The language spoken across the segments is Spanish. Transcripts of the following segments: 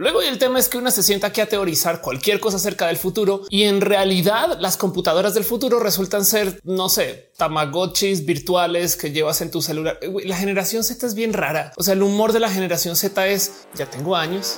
Luego el tema es que una se sienta aquí a teorizar cualquier cosa acerca del futuro y en realidad las computadoras del futuro resultan ser, no sé, tamagotchis virtuales que llevas en tu celular. La generación Z es bien rara. O sea, el humor de la generación Z es ya tengo años.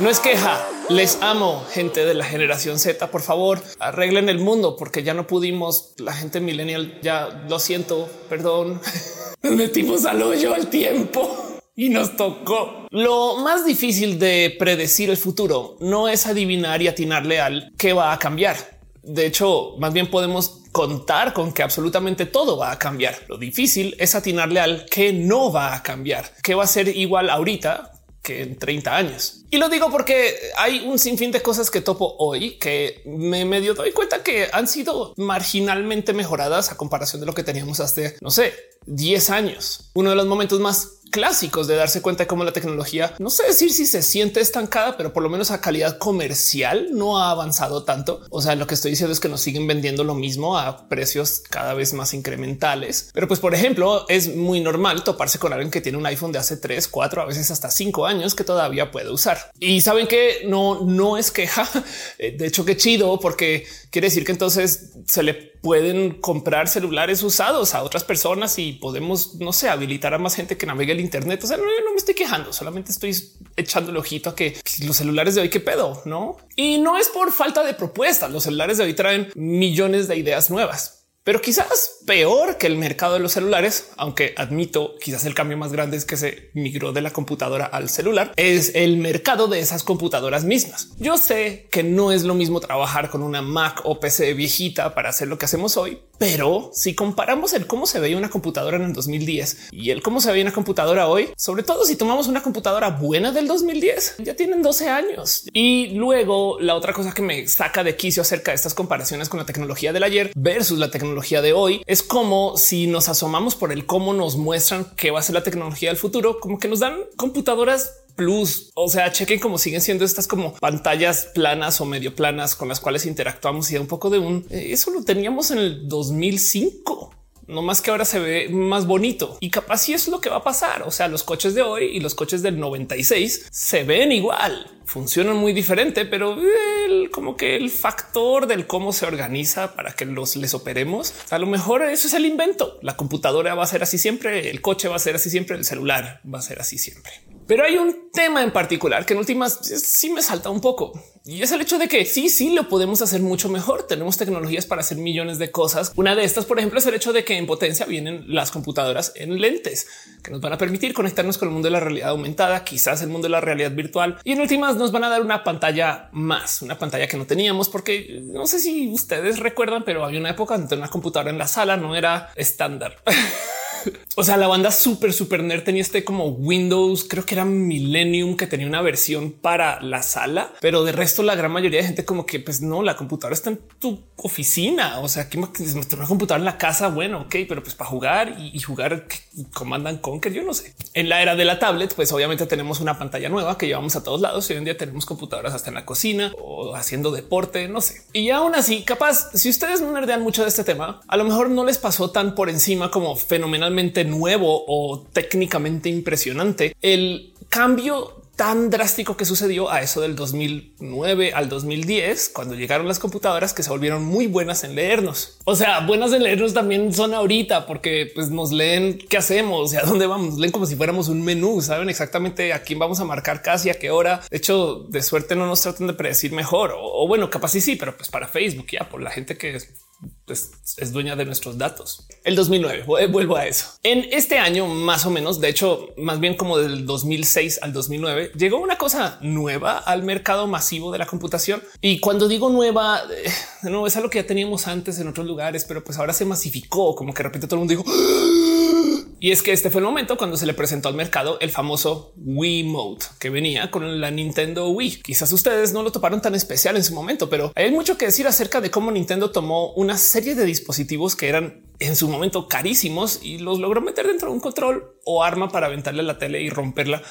No es queja, les amo, gente de la generación Z. Por favor, arreglen el mundo porque ya no pudimos. La gente millennial ya lo siento, perdón. Nos metimos al hoyo al tiempo y nos tocó. Lo más difícil de predecir el futuro no es adivinar y atinarle al que va a cambiar. De hecho, más bien podemos contar con que absolutamente todo va a cambiar. Lo difícil es atinarle al que no va a cambiar, que va a ser igual ahorita que en 30 años. Y lo digo porque hay un sinfín de cosas que topo hoy que me medio doy cuenta que han sido marginalmente mejoradas a comparación de lo que teníamos hace, no sé, 10 años. Uno de los momentos más clásicos de darse cuenta de cómo la tecnología, no sé decir si se siente estancada, pero por lo menos a calidad comercial no ha avanzado tanto. O sea, lo que estoy diciendo es que nos siguen vendiendo lo mismo a precios cada vez más incrementales. Pero pues, por ejemplo, es muy normal toparse con alguien que tiene un iPhone de hace 3, 4, a veces hasta 5 años que todavía puede usar. Y saben que no, no es queja. De hecho, qué chido, porque quiere decir que entonces se le pueden comprar celulares usados a otras personas y podemos, no sé, habilitar a más gente que navegue el Internet. O sea, no, no me estoy quejando, solamente estoy echando el ojito a que los celulares de hoy qué pedo, no? Y no es por falta de propuestas. Los celulares de hoy traen millones de ideas nuevas. Pero quizás peor que el mercado de los celulares, aunque admito quizás el cambio más grande es que se migró de la computadora al celular, es el mercado de esas computadoras mismas. Yo sé que no es lo mismo trabajar con una Mac o PC viejita para hacer lo que hacemos hoy, pero si comparamos el cómo se veía una computadora en el 2010 y el cómo se veía una computadora hoy, sobre todo si tomamos una computadora buena del 2010, ya tienen 12 años. Y luego la otra cosa que me saca de quicio acerca de estas comparaciones con la tecnología del ayer versus la tecnología de hoy es como si nos asomamos por el cómo nos muestran qué va a ser la tecnología del futuro, como que nos dan computadoras plus. O sea, chequen cómo siguen siendo estas como pantallas planas o medio planas con las cuales interactuamos y un poco de un eh, eso lo teníamos en el 2005 no más que ahora se ve más bonito y capaz si es lo que va a pasar. O sea, los coches de hoy y los coches del 96 se ven igual, funcionan muy diferente, pero el, como que el factor del cómo se organiza para que los les operemos, a lo mejor eso es el invento. La computadora va a ser así siempre, el coche va a ser así siempre, el celular va a ser así siempre. Pero hay un tema en particular que en últimas sí me salta un poco y es el hecho de que sí, sí lo podemos hacer mucho mejor. Tenemos tecnologías para hacer millones de cosas. Una de estas, por ejemplo, es el hecho de que en potencia vienen las computadoras en lentes que nos van a permitir conectarnos con el mundo de la realidad aumentada, quizás el mundo de la realidad virtual y en últimas nos van a dar una pantalla más, una pantalla que no teníamos, porque no sé si ustedes recuerdan, pero había una época donde una computadora en la sala no era estándar. o sea, la banda super, super nerd tenía este como Windows, creo que era Millennium, que tenía una versión para la sala, pero de resto la gran mayoría de gente como que pues no, la computadora está en tu oficina. O sea, que una computadora en la casa, bueno, ok, pero pues para jugar y, jugar comandan Conquer, yo no sé. En la era de la tablet, pues obviamente tenemos una pantalla nueva que llevamos a todos lados y hoy en día tenemos computadoras hasta en la cocina o haciendo deporte, no sé. Y aún así, capaz, si ustedes no nerdean mucho de este tema, a lo mejor no les pasó tan por encima como fenomenalmente nuevo o técnicamente impresionante, el cambio tan drástico que sucedió a eso del 2009 al 2010, cuando llegaron las computadoras que se volvieron muy buenas en leernos. O sea, buenas en leernos también son ahorita porque pues, nos leen qué hacemos y a dónde vamos. Nos leen como si fuéramos un menú, saben exactamente a quién vamos a marcar casi a qué hora. De hecho, de suerte no nos tratan de predecir mejor o, bueno, capaz sí, sí, pero pues para Facebook ya por la gente que pues, es dueña de nuestros datos. El 2009, vuelvo a eso. En este año, más o menos, de hecho, más bien como del 2006 al 2009, llegó una cosa nueva al mercado masivo de la computación. Y cuando digo nueva, eh, no es algo que ya teníamos antes en otros lugares, pero pues ahora se masificó, como que de repente todo el mundo dijo, y es que este fue el momento cuando se le presentó al mercado el famoso Wii Mode que venía con la Nintendo Wii. Quizás ustedes no lo toparon tan especial en su momento, pero hay mucho que decir acerca de cómo Nintendo tomó una serie de dispositivos que eran en su momento carísimos y los logró meter dentro de un control o arma para aventarle la tele y romperla.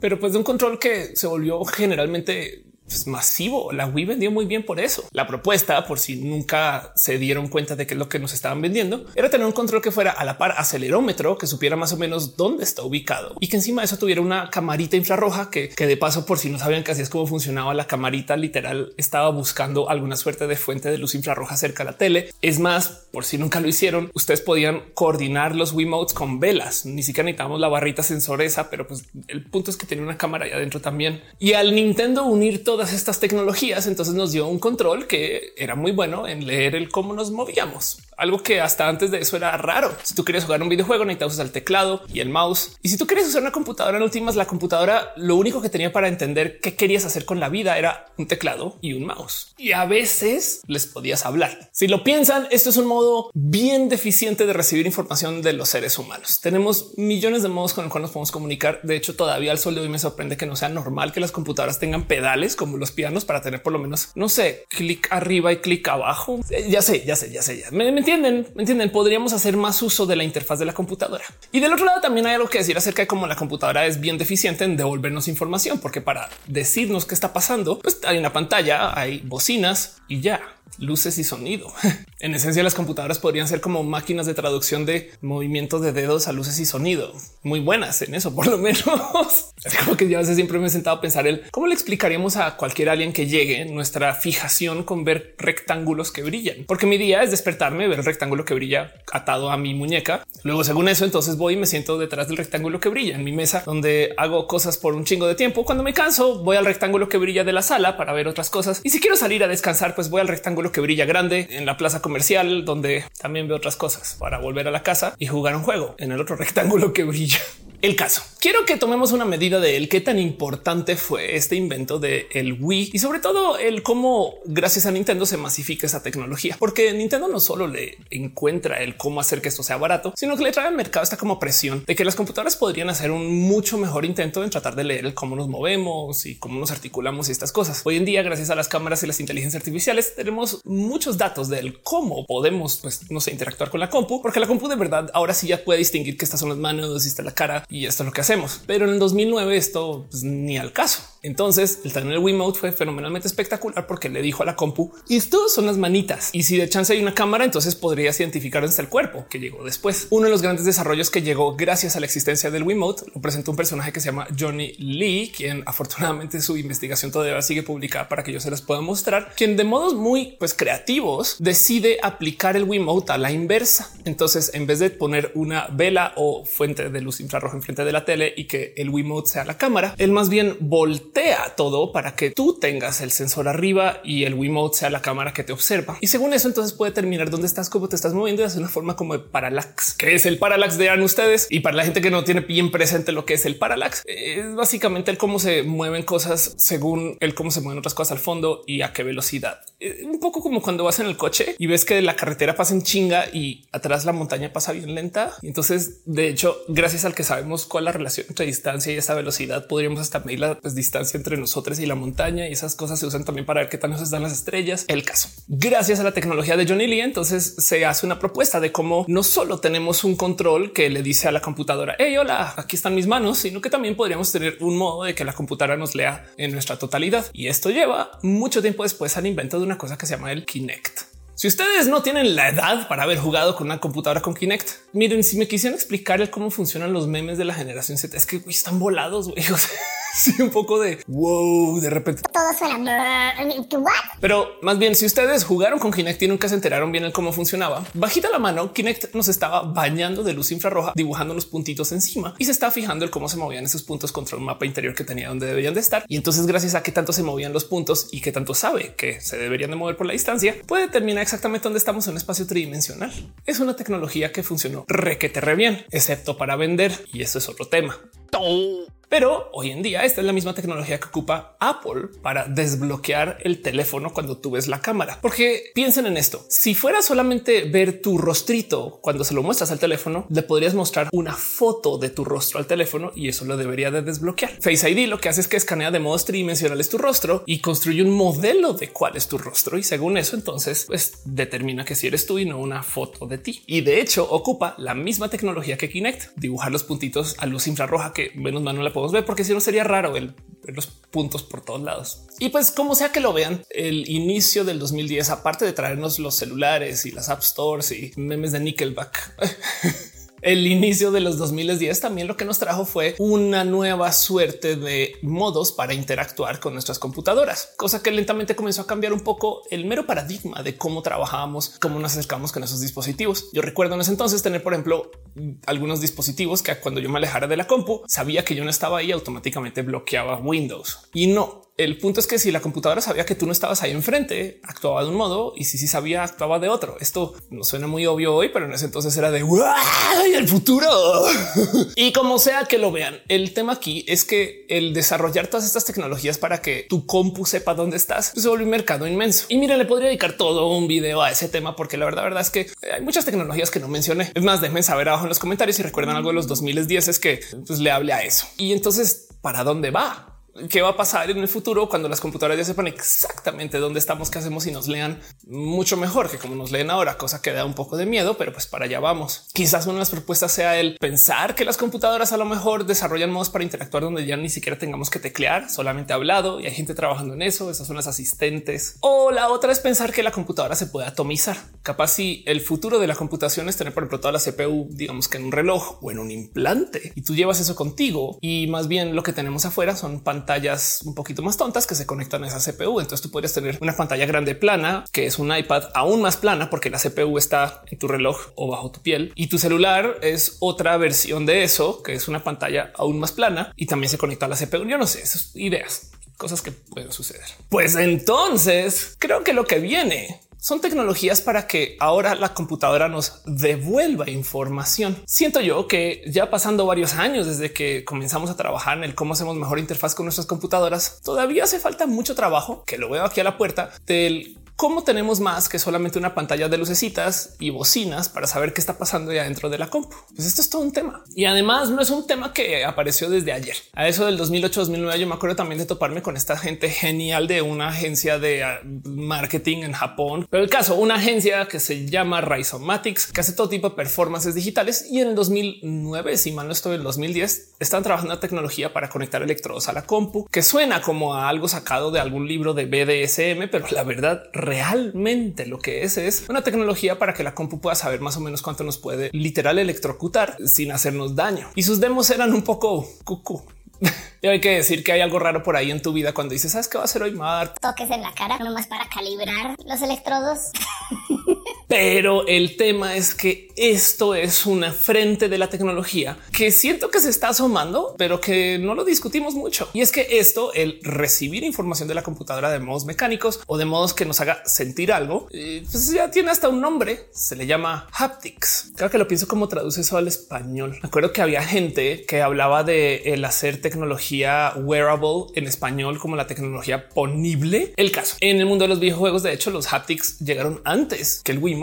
Pero pues de un control que se volvió generalmente pues, masivo. La Wii vendió muy bien por eso. La propuesta, por si nunca se dieron cuenta de que es lo que nos estaban vendiendo, era tener un control que fuera a la par acelerómetro, que supiera más o menos dónde está ubicado y que encima de eso tuviera una camarita infrarroja que, que de paso, por si no sabían que así es como funcionaba la camarita, literal estaba buscando alguna suerte de fuente de luz infrarroja cerca de la tele. Es más, por si nunca lo hicieron, ustedes podían coordinar los Wiimotes con velas. Ni siquiera necesitamos la barrita sensoresa, pero pues el punto es que tenía una cámara ahí adentro también. Y al Nintendo unir todas estas tecnologías, entonces nos dio un control que era muy bueno en leer el cómo nos movíamos algo que hasta antes de eso era raro. Si tú querías jugar un videojuego, necesitabas usar el teclado y el mouse. Y si tú querías usar una computadora en últimas, la computadora lo único que tenía para entender qué querías hacer con la vida era un teclado y un mouse. Y a veces les podías hablar. Si lo piensan, esto es un modo bien deficiente de recibir información de los seres humanos. Tenemos millones de modos con los cuales nos podemos comunicar. De hecho, todavía al sol de hoy me sorprende que no sea normal que las computadoras tengan pedales como los pianos para tener por lo menos, no sé, clic arriba y clic abajo. Eh, ya sé, ya sé, ya sé, ya me entienden, me entienden. Podríamos hacer más uso de la interfaz de la computadora. Y del otro lado también hay algo que decir acerca de cómo la computadora es bien deficiente en devolvernos información, porque para decirnos qué está pasando, pues hay una pantalla, hay bocinas y ya luces y sonido. en esencia, las computadoras podrían ser como máquinas de traducción de movimientos de dedos a luces y sonido. Muy buenas en eso, por lo menos. como que yo a siempre me he sentado a pensar el cómo le explicaríamos a cualquier alguien que llegue nuestra fijación con ver rectángulos que brillan, porque mi día es despertarme, ver el rectángulo que brilla atado a mi muñeca. Luego, según eso, entonces voy y me siento detrás del rectángulo que brilla en mi mesa, donde hago cosas por un chingo de tiempo. Cuando me canso, voy al rectángulo que brilla de la sala para ver otras cosas. Y si quiero salir a descansar, pues voy al rectángulo que brilla grande en la plaza comercial, donde también veo otras cosas para volver a la casa y jugar un juego en el otro rectángulo que brilla el caso. Quiero que tomemos una medida de el qué tan importante fue este invento de el Wii y sobre todo el cómo gracias a Nintendo se masifica esa tecnología, porque Nintendo no solo le encuentra el cómo hacer que esto sea barato, sino que le trae al mercado esta como presión de que las computadoras podrían hacer un mucho mejor intento en tratar de leer el cómo nos movemos y cómo nos articulamos y estas cosas. Hoy en día, gracias a las cámaras y las inteligencias artificiales, tenemos muchos datos del cómo podemos, pues, no sé, interactuar con la compu, porque la compu de verdad ahora sí ya puede distinguir que estas son las manos y está la cara y esto es lo que hacemos. Pero en el 2009 esto pues, ni al caso. Entonces el tener el Wiimote fue fenomenalmente espectacular porque le dijo a la compu y esto son las manitas. Y si de chance hay una cámara, entonces podrías identificar hasta el cuerpo que llegó después. Uno de los grandes desarrollos que llegó gracias a la existencia del Wiimote lo presentó un personaje que se llama Johnny Lee, quien afortunadamente su investigación todavía sigue publicada para que yo se las pueda mostrar, quien de modos muy pues, creativos decide aplicar el Wiimote a la inversa. Entonces, en vez de poner una vela o fuente de luz infrarroja enfrente de la tele y que el Wiimote sea la cámara, él más bien voltea todo para que tú tengas el sensor arriba y el Wiimote sea la cámara que te observa. Y según eso, entonces puede terminar dónde estás, cómo te estás moviendo y hacer una forma como de parallax, que es el parallax de ustedes. Y para la gente que no tiene bien presente lo que es el parallax, es básicamente el cómo se mueven cosas según el cómo se mueven otras cosas al fondo y a qué velocidad. Un poco como cuando vas en el coche y ves que la carretera pasa en chinga y atrás la montaña pasa bien lenta. Entonces, de hecho, gracias al que sabemos cuál la relación entre distancia y esa velocidad, podríamos hasta medir la pues, distancia entre nosotros y la montaña y esas cosas se usan también para ver qué tan nos están las estrellas. El caso, gracias a la tecnología de Johnny Lee, entonces se hace una propuesta de cómo no solo tenemos un control que le dice a la computadora, hey, hola, aquí están mis manos, sino que también podríamos tener un modo de que la computadora nos lea en nuestra totalidad. Y esto lleva mucho tiempo después al invento de una cosa que se llama el Kinect. Si ustedes no tienen la edad para haber jugado con una computadora con Kinect, miren, si me quisieran explicar cómo funcionan los memes de la generación Z, es que están volados. Güey. sí, un poco de wow, de repente todo suena. Pero más bien, si ustedes jugaron con Kinect y nunca se enteraron bien el cómo funcionaba, bajita la mano, Kinect nos estaba bañando de luz infrarroja, dibujando los puntitos encima y se está fijando el cómo se movían esos puntos contra un mapa interior que tenía donde deberían de estar. Y entonces, gracias a que tanto se movían los puntos y que tanto sabe que se deberían de mover por la distancia, puede determinar exactamente dónde estamos en un espacio tridimensional. Es una tecnología que funcionó requete re bien, excepto para vender. Y eso es otro tema. Pero hoy en día esta es la misma tecnología que ocupa Apple para desbloquear el teléfono cuando tú ves la cámara. Porque piensen en esto. Si fuera solamente ver tu rostrito cuando se lo muestras al teléfono, le podrías mostrar una foto de tu rostro al teléfono y eso lo debería de desbloquear. Face ID lo que hace es que escanea de modos tridimensionales tu rostro y construye un modelo de cuál es tu rostro. Y según eso, entonces pues determina que si eres tú y no una foto de ti. Y de hecho ocupa la misma tecnología que Kinect, dibujar los puntitos a luz infrarroja que menos mal no la puedo ver, porque si no sería raro el los puntos por todos lados. Y pues como sea que lo vean, el inicio del 2010, aparte de traernos los celulares y las app stores y memes de Nickelback, el inicio de los 2010 también lo que nos trajo fue una nueva suerte de modos para interactuar con nuestras computadoras, cosa que lentamente comenzó a cambiar un poco el mero paradigma de cómo trabajábamos, cómo nos acercamos con esos dispositivos. Yo recuerdo en ese entonces tener, por ejemplo, algunos dispositivos que cuando yo me alejara de la compu, sabía que yo no estaba ahí, automáticamente bloqueaba Windows y no el punto es que si la computadora sabía que tú no estabas ahí enfrente, actuaba de un modo y si sí sabía, actuaba de otro. Esto no suena muy obvio hoy, pero en ese entonces era de el futuro. y como sea que lo vean, el tema aquí es que el desarrollar todas estas tecnologías para que tu compu sepa dónde estás se vuelve un mercado inmenso. Y mira, le podría dedicar todo un video a ese tema porque la verdad, verdad es que hay muchas tecnologías que no mencioné. Es más, déjenme saber abajo en los comentarios si recuerdan algo de los 2010 es que pues, le hable a eso. Y entonces, ¿para dónde va? Qué va a pasar en el futuro cuando las computadoras ya sepan exactamente dónde estamos, qué hacemos y nos lean mucho mejor que como nos leen ahora, cosa que da un poco de miedo, pero pues para allá vamos. Quizás una de las propuestas sea el pensar que las computadoras a lo mejor desarrollan modos para interactuar donde ya ni siquiera tengamos que teclear, solamente hablado y hay gente trabajando en eso. Esas son las asistentes. O la otra es pensar que la computadora se puede atomizar. Capaz si el futuro de la computación es tener, por ejemplo, toda la CPU, digamos que en un reloj o en un implante y tú llevas eso contigo y más bien lo que tenemos afuera son pantallas pantallas un poquito más tontas que se conectan a esa CPU. Entonces tú podrías tener una pantalla grande plana, que es un iPad aún más plana porque la CPU está en tu reloj o bajo tu piel y tu celular es otra versión de eso, que es una pantalla aún más plana y también se conecta a la CPU. Yo no sé, esas ideas cosas que pueden suceder. Pues entonces creo que lo que viene son tecnologías para que ahora la computadora nos devuelva información. Siento yo que ya pasando varios años desde que comenzamos a trabajar en el cómo hacemos mejor interfaz con nuestras computadoras, todavía hace falta mucho trabajo que lo veo aquí a la puerta del cómo tenemos más que solamente una pantalla de lucecitas y bocinas para saber qué está pasando ya dentro de la compu. Pues esto es todo un tema y además no es un tema que apareció desde ayer. A eso del 2008 2009 yo me acuerdo también de toparme con esta gente genial de una agencia de ah, marketing en Japón. Pero el caso, una agencia que se llama Rhizomatics, que hace todo tipo de performances digitales y en el 2009, si mal no estoy, en el 2010, están trabajando en tecnología para conectar electrodos a la compu, que suena como a algo sacado de algún libro de BDSM, pero la verdad realmente lo que es es una tecnología para que la compu pueda saber más o menos cuánto nos puede literal electrocutar sin hacernos daño. Y sus demos eran un poco cucú. Y hay que decir que hay algo raro por ahí en tu vida cuando dices, ¿sabes qué va a hacer hoy, Mar? Toques en la cara nomás para calibrar los electrodos. Pero el tema es que esto es una frente de la tecnología que siento que se está asomando, pero que no lo discutimos mucho. Y es que esto, el recibir información de la computadora de modos mecánicos o de modos que nos haga sentir algo, eh, pues ya tiene hasta un nombre. Se le llama haptics. Creo que lo pienso como traduce eso al español. Me acuerdo que había gente que hablaba de el hacer tecnología wearable en español como la tecnología ponible. El caso en el mundo de los videojuegos, de hecho, los haptics llegaron antes que el Wii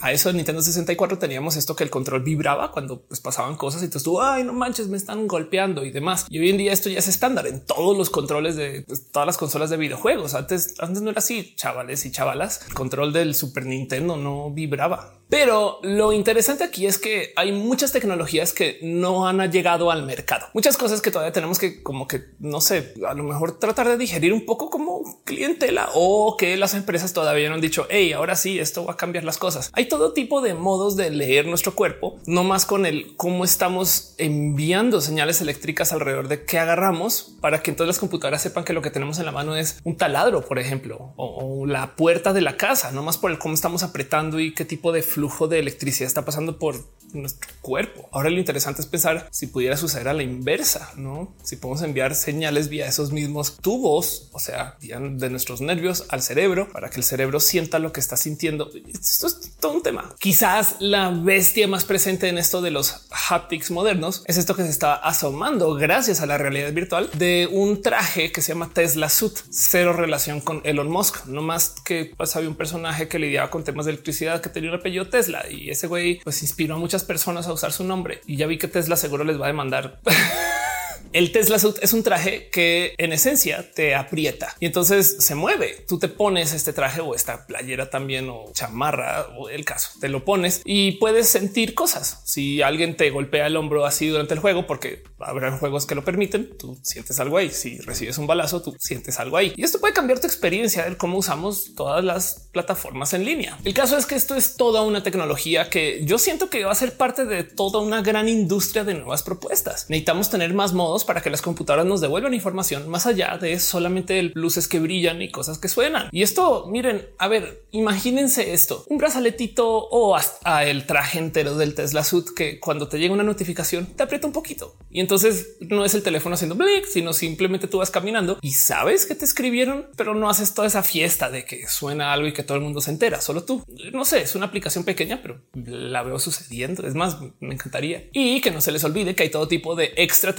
a eso en Nintendo 64 teníamos esto que el control vibraba cuando pues, pasaban cosas y tú, ay, no manches, me están golpeando y demás. Y hoy en día esto ya es estándar en todos los controles de pues, todas las consolas de videojuegos. Antes, antes no era así, chavales y chavalas. El control del Super Nintendo no vibraba. Pero lo interesante aquí es que hay muchas tecnologías que no han llegado al mercado. Muchas cosas que todavía tenemos que como que no sé, a lo mejor tratar de digerir un poco como clientela o que las empresas todavía no han dicho, hey, ahora sí, esto va a cambiar las cosas. Hay todo tipo de modos de leer nuestro cuerpo, no más con el cómo estamos enviando señales eléctricas alrededor de qué agarramos para que entonces las computadoras sepan que lo que tenemos en la mano es un taladro, por ejemplo, o, o la puerta de la casa, no más por el cómo estamos apretando y qué tipo de flujo de electricidad está pasando por nuestro cuerpo. Ahora lo interesante es pensar si pudiera suceder a la inversa, no? Si podemos enviar señales vía esos mismos tubos, o sea, de nuestros nervios al cerebro para que el cerebro sienta lo que está sintiendo. Esto es todo un tema. Quizás la bestia más presente en esto de los haptics modernos es esto que se está asomando gracias a la realidad virtual de un traje que se llama Tesla Suit, cero relación con Elon Musk, no más que pues, había un personaje que lidiaba con temas de electricidad que tenía un apellido Tesla y ese güey pues inspiró a muchas personas a usar su nombre. Y ya vi que Tesla seguro les va a demandar El Tesla Suit es un traje que en esencia te aprieta y entonces se mueve. Tú te pones este traje o esta playera también o chamarra o el caso, te lo pones y puedes sentir cosas. Si alguien te golpea el hombro así durante el juego, porque habrá juegos que lo permiten, tú sientes algo ahí. Si recibes un balazo, tú sientes algo ahí y esto puede cambiar tu experiencia de cómo usamos todas las plataformas en línea. El caso es que esto es toda una tecnología que yo siento que va a ser parte de toda una gran industria de nuevas propuestas. Necesitamos tener más modos para que las computadoras nos devuelvan información más allá de solamente luces que brillan y cosas que suenan. Y esto, miren, a ver, imagínense esto, un brazaletito o hasta el traje entero del Tesla Suit que cuando te llega una notificación te aprieta un poquito y entonces no es el teléfono haciendo blick, sino simplemente tú vas caminando y sabes que te escribieron, pero no haces toda esa fiesta de que suena algo y que todo el mundo se entera, solo tú. No sé, es una aplicación pequeña, pero la veo sucediendo. Es más, me encantaría. Y que no se les olvide que hay todo tipo de extra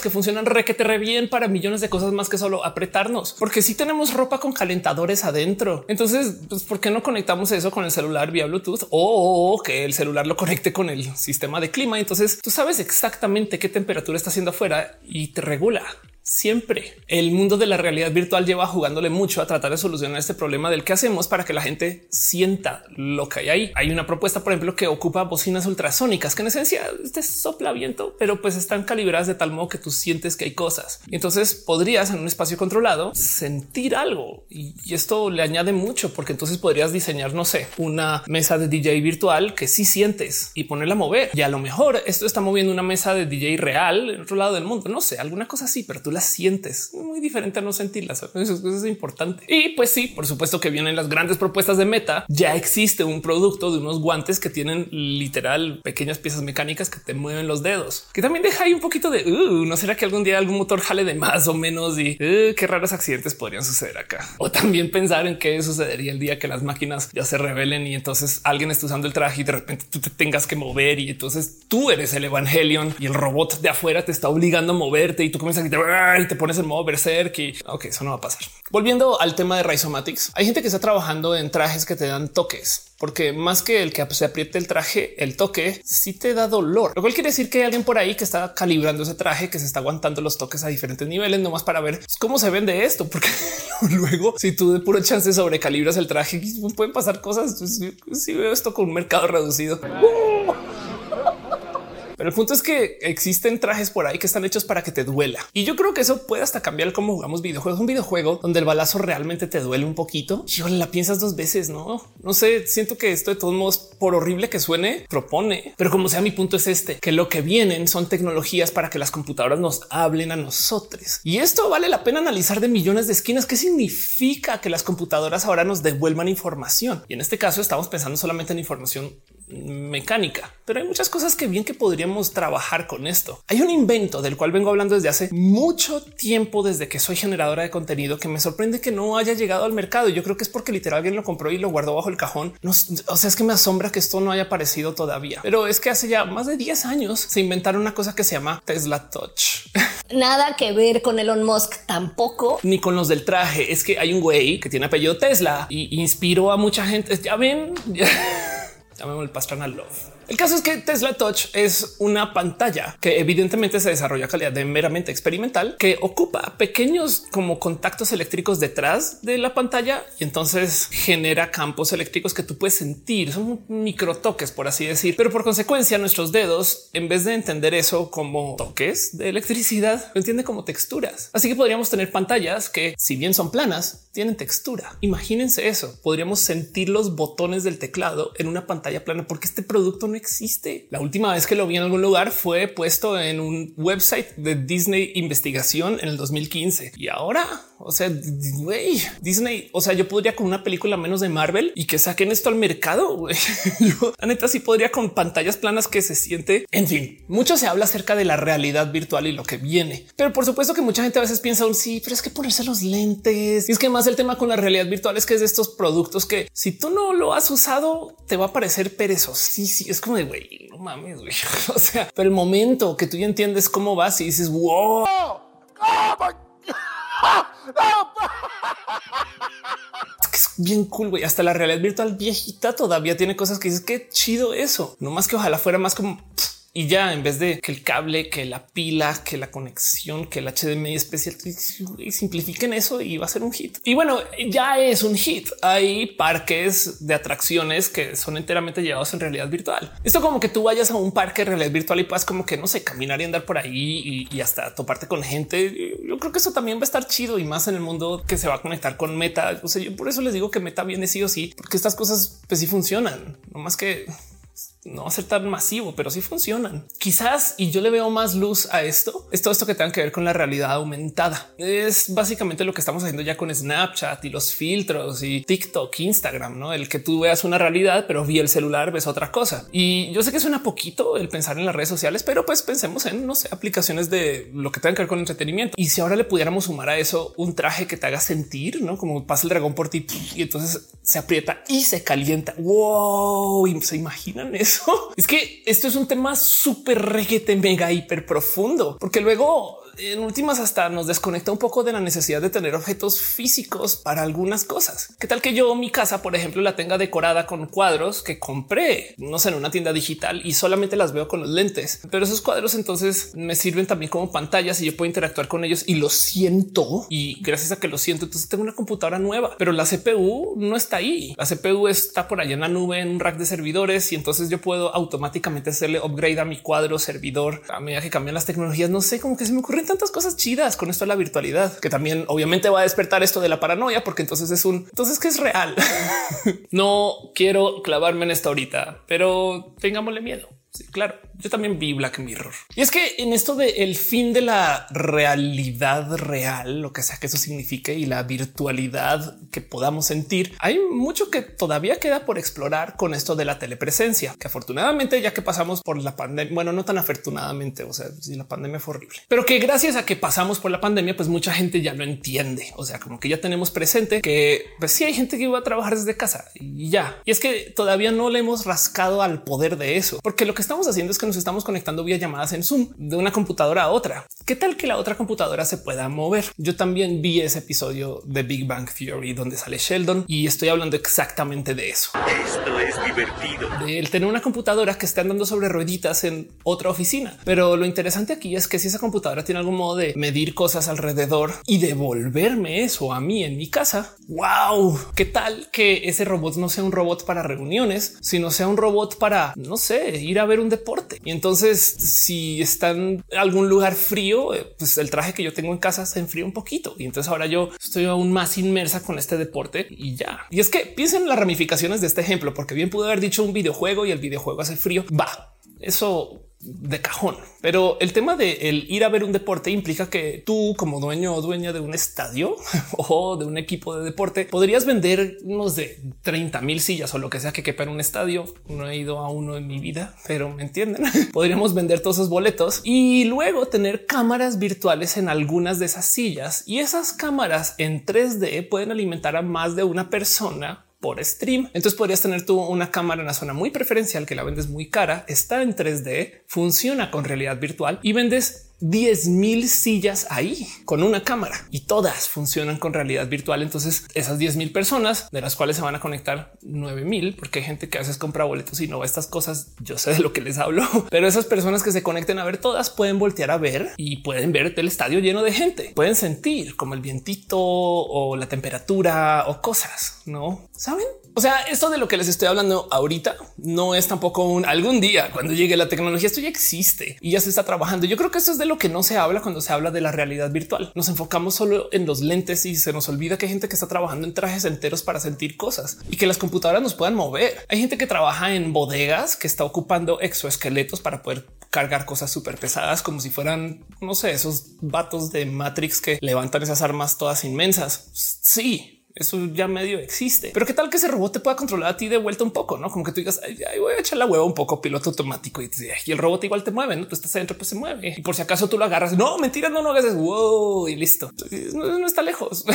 que funcionan requete re bien para millones de cosas más que solo apretarnos, porque si tenemos ropa con calentadores adentro. Entonces, pues, ¿por qué no conectamos eso con el celular vía Bluetooth o que el celular lo conecte con el sistema de clima? Entonces tú sabes exactamente qué temperatura está haciendo afuera y te regula siempre. El mundo de la realidad virtual lleva jugándole mucho a tratar de solucionar este problema del que hacemos para que la gente sienta lo que hay ahí. Hay una propuesta, por ejemplo, que ocupa bocinas ultrasónicas que en esencia te sopla viento, pero pues están calibradas de tal modo que tú sientes que hay cosas. Entonces podrías en un espacio controlado sentir algo y esto le añade mucho porque entonces podrías diseñar, no sé, una mesa de DJ virtual que sí sientes y ponerla a mover. Y a lo mejor esto está moviendo una mesa de DJ real en otro lado del mundo. No sé, alguna cosa así, pero tú las sientes muy diferente a no sentirlas. Eso, es importante. Y pues sí, por supuesto que vienen las grandes propuestas de meta. Ya existe un producto de unos guantes que tienen literal pequeñas piezas mecánicas que te mueven los dedos, que también deja ahí un poquito de uh, no será que algún día algún motor jale de más o menos y uh, qué raros accidentes podrían suceder acá. O también pensar en qué sucedería el día que las máquinas ya se revelen y entonces alguien está usando el traje y de repente tú te tengas que mover y entonces tú eres el Evangelion y el robot de afuera te está obligando a moverte y tú comienzas a gritar y te pones en modo berserk y ok, eso no va a pasar. Volviendo al tema de Rhizomatics, hay gente que está trabajando en trajes que te dan toques porque más que el que se apriete el traje, el toque sí te da dolor, lo cual quiere decir que hay alguien por ahí que está calibrando ese traje, que se está aguantando los toques a diferentes niveles, nomás para ver cómo se vende esto, porque luego si tú de puro chance sobrecalibras el traje, pueden pasar cosas. Si veo esto con un mercado reducido. Pero el punto es que existen trajes por ahí que están hechos para que te duela. Y yo creo que eso puede hasta cambiar cómo jugamos videojuegos. Un videojuego donde el balazo realmente te duele un poquito. Yo la piensas dos veces, no? No sé, siento que esto de todos modos, por horrible que suene, propone. Pero como sea, mi punto es este, que lo que vienen son tecnologías para que las computadoras nos hablen a nosotros. Y esto vale la pena analizar de millones de esquinas. ¿Qué significa que las computadoras ahora nos devuelvan información? Y en este caso estamos pensando solamente en información mecánica, pero hay muchas cosas que bien que podríamos trabajar con esto. Hay un invento del cual vengo hablando desde hace mucho tiempo, desde que soy generadora de contenido, que me sorprende que no haya llegado al mercado. Yo creo que es porque literal alguien lo compró y lo guardó bajo el cajón. No, o sea, es que me asombra que esto no haya aparecido todavía, pero es que hace ya más de 10 años se inventaron una cosa que se llama Tesla Touch. Nada que ver con Elon Musk tampoco, ni con los del traje. Es que hay un güey que tiene apellido Tesla y inspiró a mucha gente. Ya ven. Llamémosle el Pastrana Love. El caso es que Tesla Touch es una pantalla que evidentemente se desarrolla a calidad de meramente experimental, que ocupa pequeños como contactos eléctricos detrás de la pantalla y entonces genera campos eléctricos que tú puedes sentir. Son micro toques, por así decir, pero por consecuencia nuestros dedos, en vez de entender eso como toques de electricidad, lo entiende como texturas. Así que podríamos tener pantallas que, si bien son planas, tienen textura. Imagínense eso. Podríamos sentir los botones del teclado en una pantalla plana porque este producto no existe. La última vez que lo vi en algún lugar fue puesto en un website de Disney investigación en el 2015 y ahora, o sea, güey, Disney, o sea, yo podría con una película menos de Marvel y que saquen esto al mercado. Yo, la neta, sí podría con pantallas planas que se siente. En fin, mucho se habla acerca de la realidad virtual y lo que viene, pero por supuesto que mucha gente a veces piensa un sí, pero es que ponerse los lentes y es que más el tema con la realidad virtual es que es de estos productos que si tú no lo has usado, te va a parecer perezoso. Sí, es como de güey, no mames. O sea, pero el momento que tú ya entiendes cómo vas y dices, wow. Es bien cool, güey. Hasta la realidad virtual viejita todavía tiene cosas que dices que chido eso. No más que ojalá fuera más como y ya en vez de que el cable, que la pila, que la conexión, que el HDMI especial simplifiquen eso y va a ser un hit. Y bueno, ya es un hit. Hay parques de atracciones que son enteramente llevados en realidad virtual. Esto como que tú vayas a un parque de realidad virtual y puedas como que no sé, caminar y andar por ahí y, hasta toparte con gente. Yo creo que eso también va a estar chido y más en el mundo que se va a conectar con Meta. O sea, yo por eso les digo que Meta viene sí o sí, porque estas cosas pues sí funcionan, no más que no va ser tan masivo, pero sí funcionan. Quizás y yo le veo más luz a esto. Es todo esto que tenga que ver con la realidad aumentada. Es básicamente lo que estamos haciendo ya con Snapchat y los filtros y TikTok, Instagram, no el que tú veas una realidad, pero vi el celular, ves otra cosa. Y yo sé que suena poquito el pensar en las redes sociales, pero pues pensemos en no sé, aplicaciones de lo que tenga que ver con entretenimiento. Y si ahora le pudiéramos sumar a eso un traje que te haga sentir, no como pasa el dragón por ti y entonces se aprieta y se calienta. Wow, se imaginan eso es que esto es un tema súper reguete, mega hiper profundo, porque luego en últimas hasta nos desconecta un poco de la necesidad de tener objetos físicos para algunas cosas. ¿Qué tal que yo mi casa, por ejemplo, la tenga decorada con cuadros que compré, no sé, en una tienda digital y solamente las veo con los lentes? Pero esos cuadros entonces me sirven también como pantallas y yo puedo interactuar con ellos y lo siento. Y gracias a que lo siento, entonces tengo una computadora nueva, pero la CPU no está ahí. La CPU está por allá en la nube, en un rack de servidores y entonces yo puedo automáticamente hacerle upgrade a mi cuadro servidor a medida que cambian las tecnologías. No sé cómo que se me ocurren tantas cosas chidas con esto de la virtualidad, que también obviamente va a despertar esto de la paranoia, porque entonces es un entonces que es real. no quiero clavarme en esta ahorita, pero tengámosle miedo. Claro yo también vi Black Mirror. Y es que en esto de el fin de la realidad real, lo que sea que eso signifique y la virtualidad que podamos sentir, hay mucho que todavía queda por explorar con esto de la telepresencia, que afortunadamente ya que pasamos por la pandemia, bueno, no tan afortunadamente, o sea, si la pandemia fue horrible, pero que gracias a que pasamos por la pandemia, pues mucha gente ya lo entiende. O sea, como que ya tenemos presente que pues sí hay gente que iba a trabajar desde casa y ya. Y es que todavía no le hemos rascado al poder de eso, porque lo que estamos haciendo es que nos estamos conectando vía llamadas en Zoom de una computadora a otra. ¿Qué tal que la otra computadora se pueda mover? Yo también vi ese episodio de Big Bang Theory donde sale Sheldon y estoy hablando exactamente de eso. Esto es divertido. El tener una computadora que está andando sobre rueditas en otra oficina. Pero lo interesante aquí es que si esa computadora tiene algún modo de medir cosas alrededor y devolverme eso a mí en mi casa, wow, qué tal que ese robot no sea un robot para reuniones, sino sea un robot para, no sé, ir a ver un deporte. Y entonces, si está en algún lugar frío, eh, pues el traje que yo tengo en casa se enfría un poquito. Y entonces ahora yo estoy aún más inmersa con este deporte y ya. Y es que piensen en las ramificaciones de este ejemplo, porque bien pude haber dicho un videojuego y el videojuego hace frío. Va, eso de cajón. Pero el tema de el ir a ver un deporte implica que tú como dueño o dueña de un estadio o de un equipo de deporte podrías vender unos de 30 mil sillas o lo que sea que quepa en un estadio. No he ido a uno en mi vida, pero me entienden. Podríamos vender todos esos boletos y luego tener cámaras virtuales en algunas de esas sillas y esas cámaras en 3D pueden alimentar a más de una persona por stream. Entonces podrías tener tú una cámara en una zona muy preferencial que la vendes muy cara, está en 3D, funciona con realidad virtual y vendes 10 mil sillas ahí con una cámara y todas funcionan con realidad virtual. Entonces esas 10 mil personas de las cuales se van a conectar 9 mil, porque hay gente que a veces compra boletos y no ve estas cosas. Yo sé de lo que les hablo, pero esas personas que se conecten a ver todas pueden voltear a ver y pueden ver el estadio lleno de gente. Pueden sentir como el vientito o la temperatura o cosas, no saben? O sea, esto de lo que les estoy hablando ahorita no es tampoco un algún día cuando llegue la tecnología. Esto ya existe y ya se está trabajando. Yo creo que esto es de lo que no se habla cuando se habla de la realidad virtual. Nos enfocamos solo en los lentes y se nos olvida que hay gente que está trabajando en trajes enteros para sentir cosas y que las computadoras nos puedan mover. Hay gente que trabaja en bodegas que está ocupando exoesqueletos para poder cargar cosas súper pesadas como si fueran, no sé, esos vatos de Matrix que levantan esas armas todas inmensas. Sí, eso ya medio existe. Pero qué tal que ese robot te pueda controlar a ti de vuelta un poco, no como que tú digas voy a echar la hueva un poco piloto automático y, el robot igual te mueve. No tú estás adentro, pues se mueve y por si acaso tú lo agarras. No mentira, no, no hagas wow y listo. No, está lejos.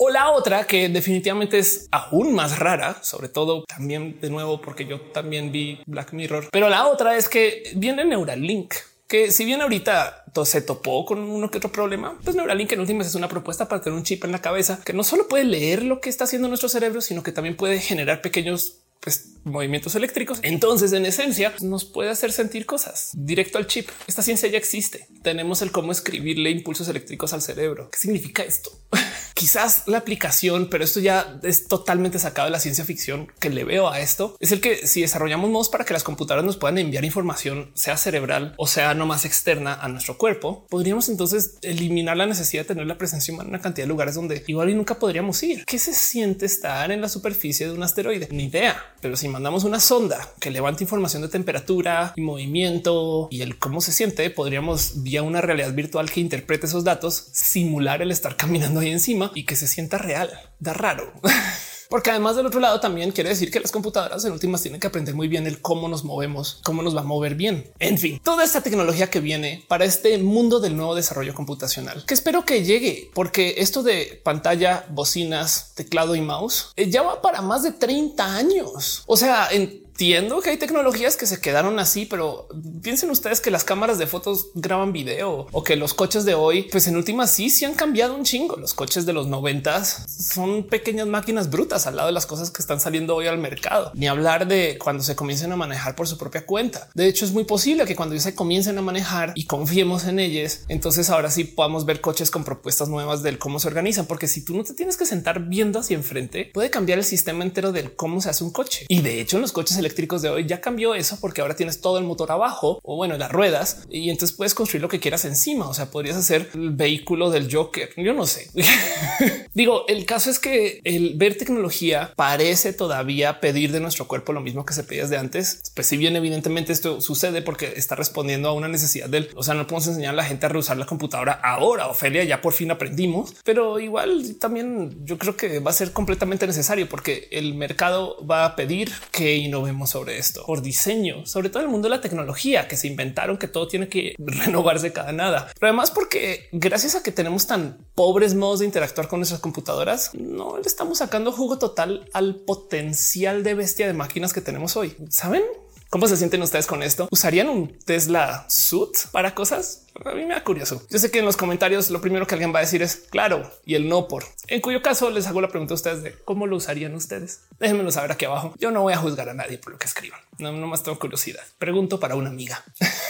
O la otra que definitivamente es aún más rara, sobre todo también de nuevo porque yo también vi Black Mirror, pero la otra es que viene Neuralink que si bien ahorita se topó con uno que otro problema, pues Neuralink en últimas es una propuesta para tener un chip en la cabeza que no solo puede leer lo que está haciendo nuestro cerebro, sino que también puede generar pequeños pues, movimientos eléctricos. Entonces, en esencia, nos puede hacer sentir cosas directo al chip. Esta ciencia ya existe. Tenemos el cómo escribirle impulsos eléctricos al cerebro. ¿Qué significa esto? Quizás la aplicación, pero esto ya es totalmente sacado de la ciencia ficción que le veo a esto. Es el que si desarrollamos modos para que las computadoras nos puedan enviar información, sea cerebral o sea no más externa a nuestro cuerpo, podríamos entonces eliminar la necesidad de tener la presencia humana en una cantidad de lugares donde igual y nunca podríamos ir. ¿Qué se siente estar en la superficie de un asteroide? Ni idea, pero si mandamos una sonda que levante información de temperatura y movimiento y el cómo se siente, podríamos vía una realidad virtual que interprete esos datos, simular el estar caminando ahí encima y que se sienta real. Da raro. Porque además del otro lado también quiere decir que las computadoras en últimas tienen que aprender muy bien el cómo nos movemos, cómo nos va a mover bien. En fin, toda esta tecnología que viene para este mundo del nuevo desarrollo computacional, que espero que llegue, porque esto de pantalla, bocinas, teclado y mouse eh, ya va para más de 30 años. O sea, en entiendo que hay tecnologías que se quedaron así, pero piensen ustedes que las cámaras de fotos graban video o que los coches de hoy, pues en última sí, sí han cambiado un chingo. Los coches de los noventas son pequeñas máquinas brutas al lado de las cosas que están saliendo hoy al mercado. Ni hablar de cuando se comiencen a manejar por su propia cuenta. De hecho, es muy posible que cuando se comiencen a manejar y confiemos en ellas, entonces ahora sí podamos ver coches con propuestas nuevas del cómo se organizan, porque si tú no te tienes que sentar viendo hacia enfrente, puede cambiar el sistema entero del cómo se hace un coche. Y de hecho, en los coches eléctricos de hoy ya cambió eso porque ahora tienes todo el motor abajo o bueno, las ruedas y entonces puedes construir lo que quieras encima. O sea, podrías hacer el vehículo del Joker. Yo no sé. Digo, el caso es que el ver tecnología parece todavía pedir de nuestro cuerpo lo mismo que se pedía de antes. Pues si bien evidentemente esto sucede porque está respondiendo a una necesidad del, o sea, no podemos enseñar a la gente a reusar la computadora ahora. Ofelia ya por fin aprendimos, pero igual también yo creo que va a ser completamente necesario porque el mercado va a pedir que innovemos sobre esto por diseño, sobre todo el mundo de la tecnología que se inventaron que todo tiene que renovarse cada nada, pero además porque gracias a que tenemos tan pobres modos de interactuar con nuestras computadoras, no le estamos sacando jugo total al potencial de bestia de máquinas que tenemos hoy. Saben? ¿Cómo se sienten ustedes con esto? ¿Usarían un Tesla suit para cosas? A mí me da curioso. Yo sé que en los comentarios lo primero que alguien va a decir es claro y el no por. En cuyo caso les hago la pregunta a ustedes de cómo lo usarían ustedes. Déjenmelo saber aquí abajo. Yo no voy a juzgar a nadie por lo que escriban. No, más tengo curiosidad. Pregunto para una amiga.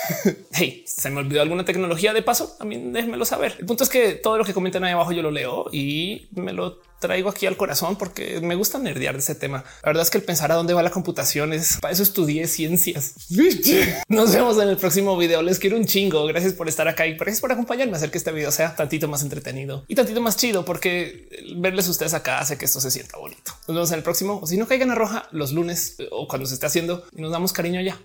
hey, se me olvidó alguna tecnología de paso. A mí déjenmelo saber. El punto es que todo lo que comentan ahí abajo yo lo leo y me lo traigo aquí al corazón porque me gusta nerdear de ese tema. La verdad es que el pensar a dónde va la computación es para eso estudié ciencias. Nos vemos en el próximo video. Les quiero un chingo. Gracias por estar acá y gracias por acompañarme a hacer que este video sea tantito más entretenido y tantito más chido, porque verles ustedes acá hace que esto se sienta bonito. Nos vemos en el próximo. O si no caigan a roja los lunes o cuando se esté haciendo y nos damos cariño ya.